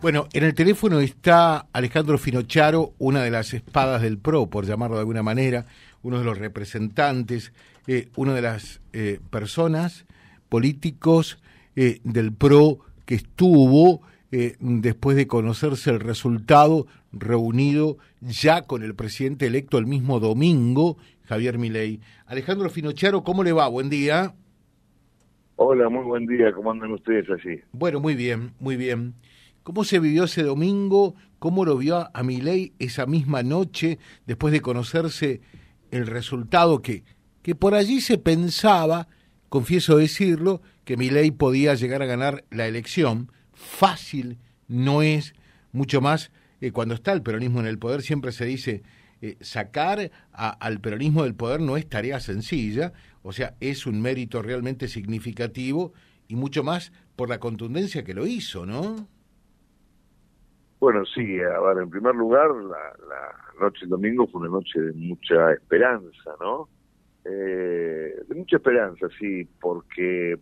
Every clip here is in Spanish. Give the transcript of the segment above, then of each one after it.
Bueno, en el teléfono está Alejandro Finocharo, una de las espadas del PRO, por llamarlo de alguna manera, uno de los representantes, eh, una de las eh, personas políticos eh, del PRO que estuvo eh, después de conocerse el resultado reunido ya con el presidente electo el mismo domingo, Javier Milei. Alejandro Finocharo, ¿cómo le va? Buen día. Hola, muy buen día. ¿Cómo andan ustedes allí? Bueno, muy bien, muy bien. ¿Cómo se vivió ese domingo? ¿Cómo lo vio a Milei esa misma noche después de conocerse el resultado que, que por allí se pensaba, confieso decirlo, que Milei podía llegar a ganar la elección? Fácil no es, mucho más eh, cuando está el peronismo en el poder, siempre se dice, eh, sacar al peronismo del poder no es tarea sencilla, o sea, es un mérito realmente significativo y mucho más por la contundencia que lo hizo, ¿no? Bueno, sí, a ver, en primer lugar, la, la noche del domingo fue una noche de mucha esperanza, ¿no? Eh, de mucha esperanza, sí, porque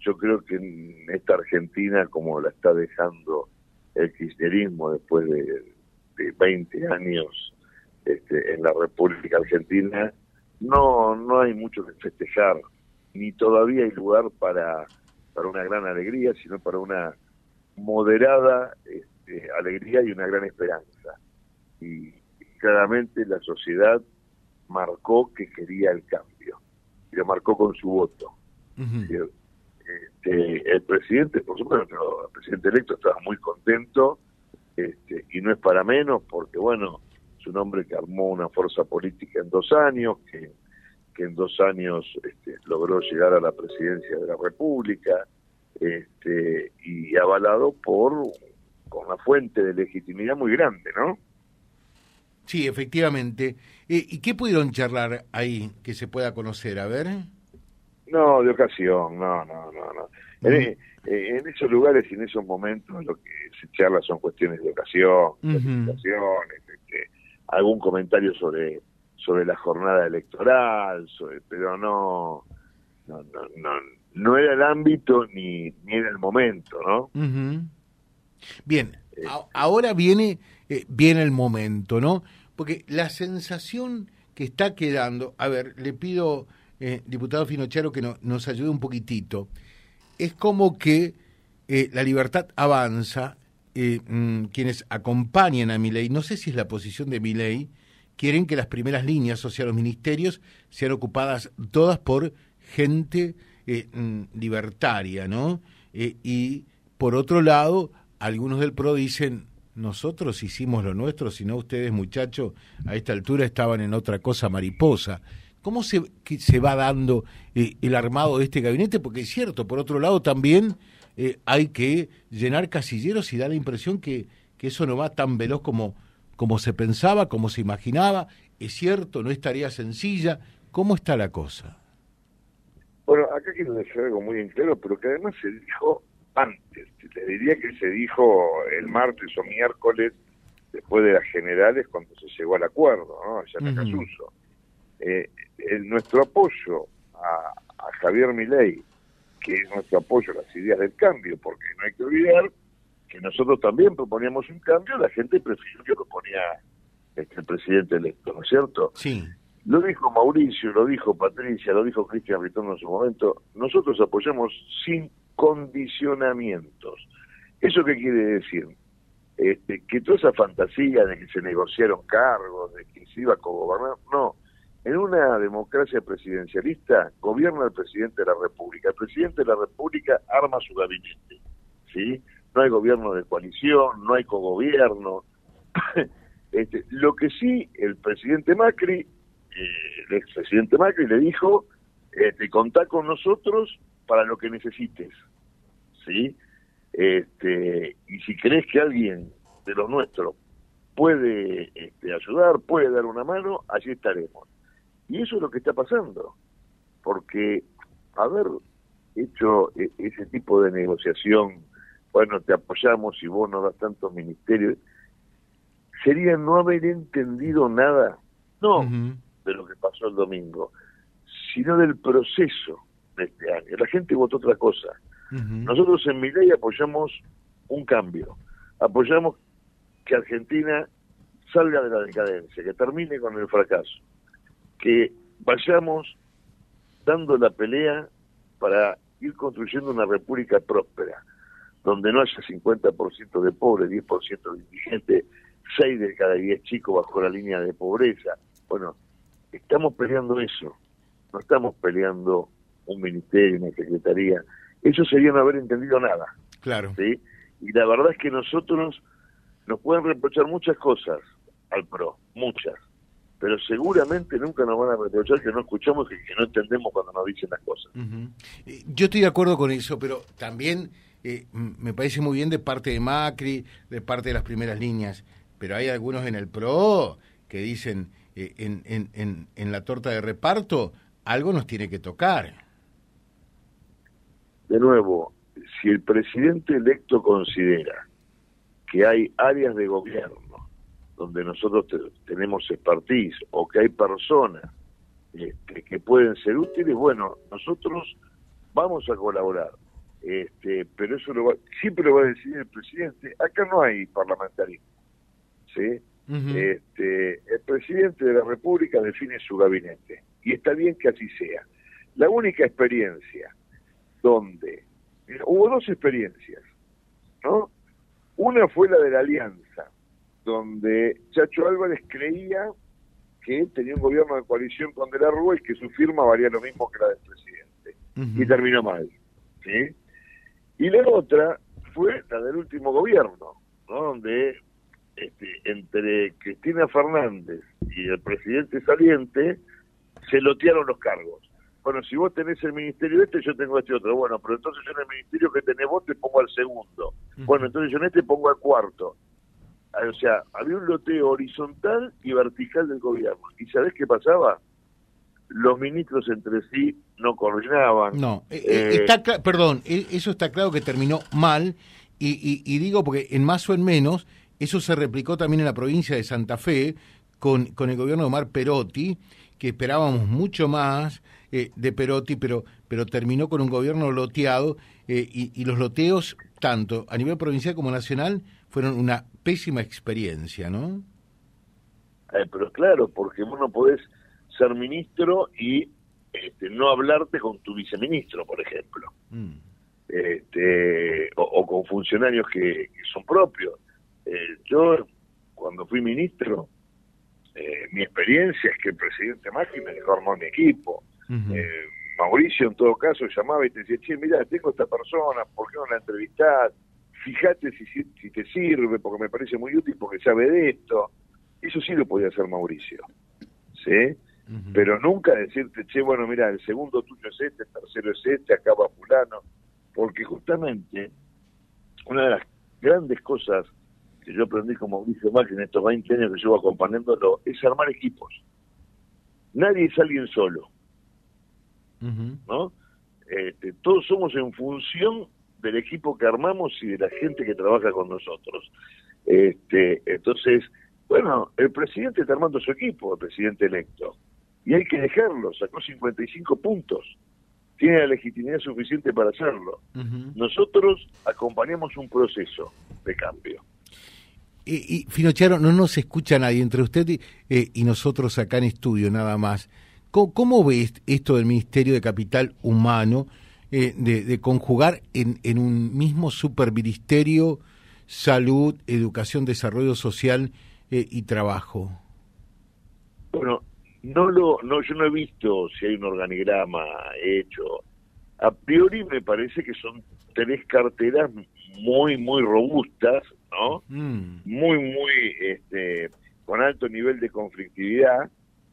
yo creo que en esta Argentina, como la está dejando el kirchnerismo después de, de 20 años este, en la República Argentina, no, no hay mucho que festejar, ni todavía hay lugar para, para una gran alegría, sino para una moderada alegría y una gran esperanza. Y, y claramente la sociedad marcó que quería el cambio, y lo marcó con su voto. Uh -huh. este, el presidente, por supuesto, el presidente electo estaba muy contento, este, y no es para menos, porque bueno, es un hombre que armó una fuerza política en dos años, que, que en dos años este, logró llegar a la presidencia de la República, este, y avalado por con una fuente de legitimidad muy grande, ¿no? Sí, efectivamente. Eh, ¿Y qué pudieron charlar ahí que se pueda conocer? A ver. No, de ocasión, no, no, no, no. Uh -huh. en, en, esos lugares y en esos momentos lo que se charla son cuestiones de ocasión, uh -huh. este, algún comentario sobre sobre la jornada electoral, sobre, pero no no, no, no, no era el ámbito ni, ni era el momento, ¿no? Uh -huh. Bien, eh, ahora viene, eh, viene el momento, ¿no? Porque la sensación que está quedando, a ver, le pido, eh, diputado Finocharo, que no, nos ayude un poquitito, es como que eh, la libertad avanza, mmm, quienes acompañan a mi ley, no sé si es la posición de mi ley, quieren que las primeras líneas, o sea, los ministerios, sean ocupadas todas por gente mmm, libertaria, ¿no? y por otro lado, algunos del PRO dicen, nosotros hicimos lo nuestro, si no ustedes, muchachos, a esta altura estaban en otra cosa mariposa. ¿Cómo se, se va dando eh, el armado de este gabinete? Porque es cierto, por otro lado también eh, hay que llenar casilleros y da la impresión que, que eso no va tan veloz como, como se pensaba, como se imaginaba. Es cierto, no es tarea sencilla. ¿Cómo está la cosa? Bueno, acá quiero decir algo muy en claro, pero que además se dijo antes. Le diría que se dijo el martes o miércoles después de las generales cuando se llegó al acuerdo, ¿no? Allá en uh -huh. eh, el, nuestro apoyo a, a Javier Milei, que es nuestro apoyo a las ideas del cambio, porque no hay que olvidar que nosotros también proponíamos un cambio, la gente prefirió que lo ponía este, el presidente electo, ¿no es cierto? Sí. Lo dijo Mauricio, lo dijo Patricia, lo dijo Cristian Ritón en su momento, nosotros apoyamos sin condicionamientos. ¿Eso qué quiere decir? Este, que toda esa fantasía de que se negociaron cargos, de que se iba a cogobernar, no. En una democracia presidencialista gobierna el presidente de la República. El presidente de la República arma su gabinete, ¿sí? No hay gobierno de coalición, no hay cogobierno. este, lo que sí, el presidente Macri, eh, el expresidente Macri le dijo, este, contá con nosotros para lo que necesites, ¿sí? Este, y si crees que alguien de los nuestros puede este, ayudar, puede dar una mano, allí estaremos. Y eso es lo que está pasando, porque haber hecho e, ese tipo de negociación, bueno, te apoyamos y vos no das tantos ministerios, sería no haber entendido nada, no uh -huh. de lo que pasó el domingo, sino del proceso de este año. La gente votó otra cosa. Nosotros en mi ley apoyamos un cambio. apoyamos que Argentina salga de la decadencia, que termine con el fracaso, que vayamos dando la pelea para ir construyendo una república próspera, donde no haya 50% de pobres, 10% de indigentes, 6 de cada 10 chicos bajo la línea de pobreza. Bueno, estamos peleando eso, no estamos peleando un ministerio, una secretaría. Eso sería no haber entendido nada. Claro. ¿sí? Y la verdad es que nosotros nos pueden reprochar muchas cosas al PRO, muchas, pero seguramente nunca nos van a reprochar que no escuchamos y que no entendemos cuando nos dicen las cosas. Eh, yo estoy de acuerdo con eso, pero también eh, me parece muy bien de parte de Macri, de parte de las primeras líneas, pero hay algunos en el PRO que dicen eh, en, en, en, en la torta de reparto, algo nos tiene que tocar. De nuevo, si el presidente electo considera que hay áreas de gobierno donde nosotros tenemos expertise o que hay personas este, que pueden ser útiles, bueno, nosotros vamos a colaborar. Este, pero eso lo siempre lo va a decir el presidente. Acá no hay parlamentarismo. ¿sí? este, el presidente de la República define su gabinete y está bien que así sea. La única experiencia donde hubo dos experiencias, ¿no? Una fue la de la alianza, donde Chacho Álvarez creía que tenía un gobierno de coalición con De la Rúa y que su firma valía lo mismo que la del presidente. Y terminó mal. ¿sí? Y la otra fue la del último gobierno, ¿no? donde este, entre Cristina Fernández y el presidente saliente se lotearon los cargos. Bueno, si vos tenés el ministerio este, yo tengo este otro. Bueno, pero entonces yo en el ministerio que tenés vos te pongo al segundo. Bueno, entonces yo en este pongo al cuarto. O sea, había un loteo horizontal y vertical del gobierno. ¿Y sabés qué pasaba? Los ministros entre sí no coordinaban. No, eh, eh, está perdón, e, eso está claro que terminó mal. Y, y, digo porque en más o en menos, eso se replicó también en la provincia de Santa Fe con, con el gobierno de Omar Perotti, que esperábamos mucho más eh, de Perotti, pero, pero terminó con un gobierno loteado y, y los loteos, tanto a nivel provincial como nacional, fueron una pésima experiencia, ¿no? Eh, pero claro, porque vos no podés ser ministro y este, no hablarte con tu viceministro, por ejemplo. Mm. Este, o, con funcionarios que, son propios. Eh, yo, cuando fui ministro, eh, mi experiencia es que el presidente Macri me dejó armar mi equipo. Mauricio, en todo caso, llamaba y te decía, che, mira, tengo esta persona, ¿por qué no la entrevistás? fíjate si, si, te sirve, porque me parece muy útil, porque sabe de esto. Eso sí lo podía hacer Mauricio, ¿sí? Pero nunca decirte, che, bueno, mira, el segundo tuyo es este, el tercero es este, acaba fulano, porque justamente una de las grandes cosas que yo aprendí con Mauricio Macri en estos 20 años que llevo acompañándolo es armar equipos. Nadie es alguien solo, ¿no? Este, todos somos en función del equipo que armamos y de la gente que trabaja con nosotros. Este, entonces, bueno, el presidente está armando su equipo, el presidente electo, y hay que dejarlo, sacó 55 puntos, tiene la legitimidad suficiente para hacerlo. Nosotros acompañamos un proceso de cambio. Y, y Finocharo, no nos escucha nadie entre usted y, eh, nosotros acá en estudio nada más. ¿Cómo, ¿Cómo, ve esto del Ministerio de Capital Humano? Eh, de, conjugar en, en un mismo superministerio salud, educación, desarrollo social eh, y trabajo? Bueno, no lo, no, yo no he visto si hay un organigrama hecho. A priori me parece que son tres carteras muy, muy robustas, ¿no? Mm. Muy, muy, este, con alto nivel de conflictividad.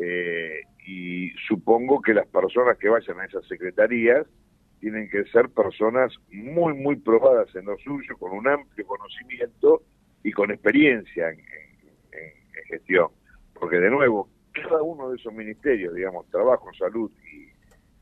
Eh, y supongo que las personas que vayan a esas secretarías tienen que ser personas muy, muy probadas en lo suyo, con un amplio conocimiento y con experiencia en, gestión. Porque de nuevo, cada uno de esos ministerios, digamos, trabajo, salud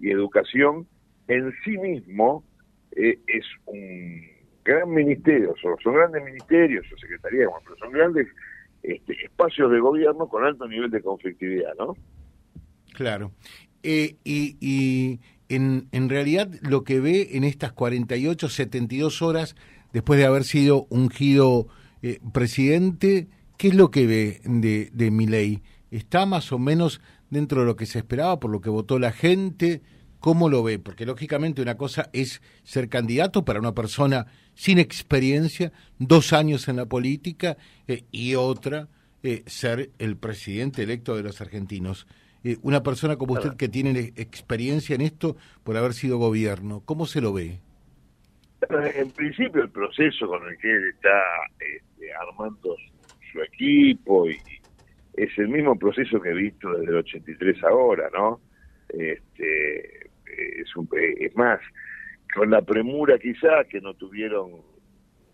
y, educación, en sí mismo eh, es un gran ministerio, son, grandes ministerios o secretarías, pero son grandes este, espacios de gobierno con alto nivel de conflictividad, ¿no? Claro. Eh, y, y en, en realidad lo que ve en estas 48, 72 horas después de haber sido ungido eh, presidente, ¿qué es lo que ve de, de ley? ¿Está más o menos dentro de lo que se esperaba, por lo que votó la gente? ¿Cómo lo ve? Porque lógicamente una cosa es ser candidato para una persona sin experiencia, dos años en la política, eh, y otra, eh, ser el presidente electo de los argentinos. Eh, una persona como usted que tiene experiencia en esto por haber sido gobierno, ¿cómo se lo ve? En principio el proceso con el que él está este, armando su equipo y es el mismo proceso que he visto desde el 83 ahora, ¿no? Este, es, un, es más, con la premura quizás que no tuvieron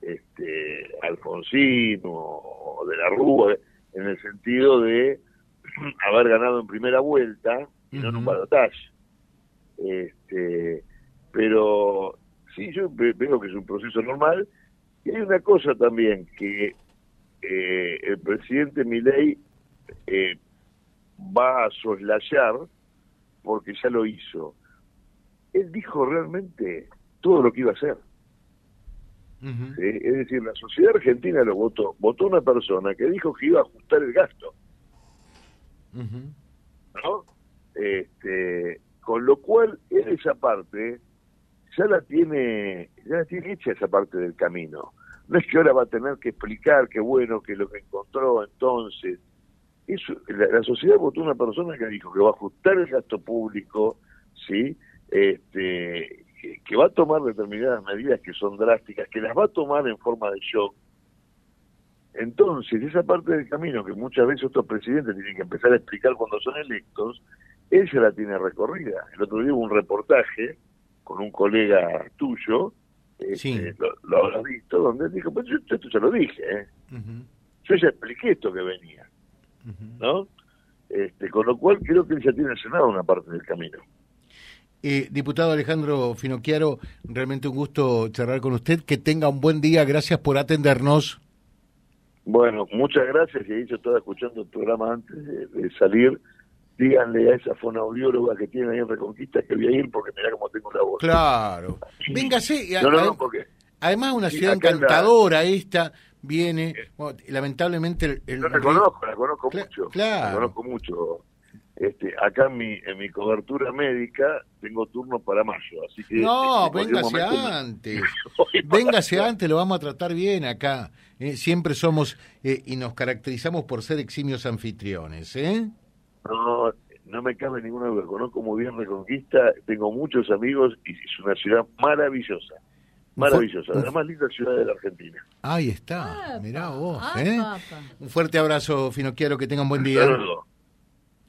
este, Alfonsín o, de la Rúa, en el sentido de haber ganado en primera vuelta y no en un balotaje. Este, pero sí, yo veo que es un proceso normal. Y hay una cosa también, que eh, el presidente Milei eh, va a soslayar, porque ya lo hizo. Él dijo realmente todo lo que iba a hacer. Es decir, la sociedad argentina lo votó. Votó una persona que dijo que iba a ajustar el gasto. ¿No? Este, con lo cual, él esa parte ya la tiene, ya la tiene hecha esa parte del camino. No es que ahora va a tener que explicar qué bueno, que lo que encontró entonces. Eso, la, sociedad votó una persona que dijo que va a ajustar el gasto público, ¿sí? Este, que, va a tomar determinadas medidas que son drásticas, que las va a tomar en forma de shock. Entonces, esa parte del camino que muchas veces otros presidentes tienen que empezar a explicar cuando son electos, él se la tiene recorrida. El otro día hubo un reportaje con un colega tuyo, este, lo, habrás visto, donde él dijo, pues yo esto ya lo dije, ¿eh? yo ya expliqué esto que venía, ¿no? Este, con lo cual creo que él ya tiene llenado una parte del camino. Eh, diputado Alejandro Finocchiaro, realmente un gusto charlar con usted. Que tenga un buen día. Gracias por atendernos. Bueno, muchas gracias. Y yo estaba escuchando el programa antes de, salir. Díganle a esa fonoaudióloga que tiene ahí en Reconquista que voy a ir porque mira cómo tengo la voz. Claro. Véngase. No, no, no, porque... Además, una ciudad encantadora esta viene. lamentablemente. El, Yo la conozco, la conozco mucho. Claro. La conozco mucho. Este, acá en mi, en mi cobertura médica tengo turno para mayo, así que... No, véngase antes, véngase antes, lo vamos a tratar bien acá. ¿eh? siempre somos eh, y nos caracterizamos por ser eximios anfitriones, ¿eh? No, no me cabe ninguna duda, conozco muy bien Reconquista, tengo muchos amigos y es una ciudad maravillosa. Maravillosa, la más linda ciudad de la Argentina. Ahí está, mirá vos. ¿eh? Un fuerte abrazo, Fino, quiero que tengan buen día.